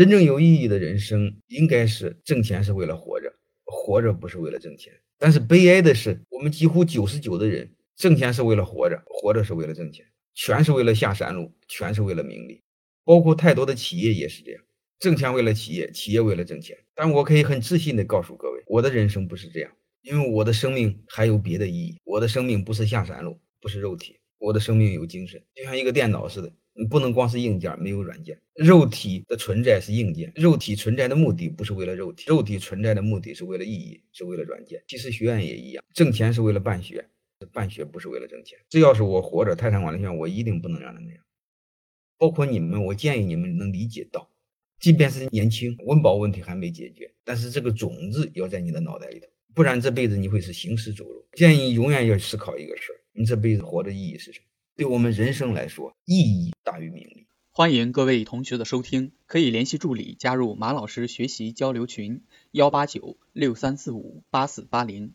真正有意义的人生，应该是挣钱是为了活着，活着不是为了挣钱。但是悲哀的是，我们几乎九十九的人，挣钱是为了活着，活着是为了挣钱，全是为了下山路，全是为了名利。包括太多的企业也是这样，挣钱为了企业，企业为了挣钱。但我可以很自信的告诉各位，我的人生不是这样，因为我的生命还有别的意义。我的生命不是下山路，不是肉体，我的生命有精神，就像一个电脑似的。你不能光是硬件，没有软件。肉体的存在是硬件，肉体存在的目的不是为了肉体，肉体存在的目的是为了意义，是为了软件。其实学院也一样，挣钱是为了办学，办学不是为了挣钱。只要是我活着，泰山管理学院我一定不能让他那样。包括你们，我建议你们能理解到，即便是年轻，温饱问题还没解决，但是这个种子要在你的脑袋里头，不然这辈子你会是行尸走肉。建议永远要思考一个事儿：你这辈子活的意义是什么？对我们人生来说，意义大于名利。欢迎各位同学的收听，可以联系助理加入马老师学习交流群：幺八九六三四五八四八零。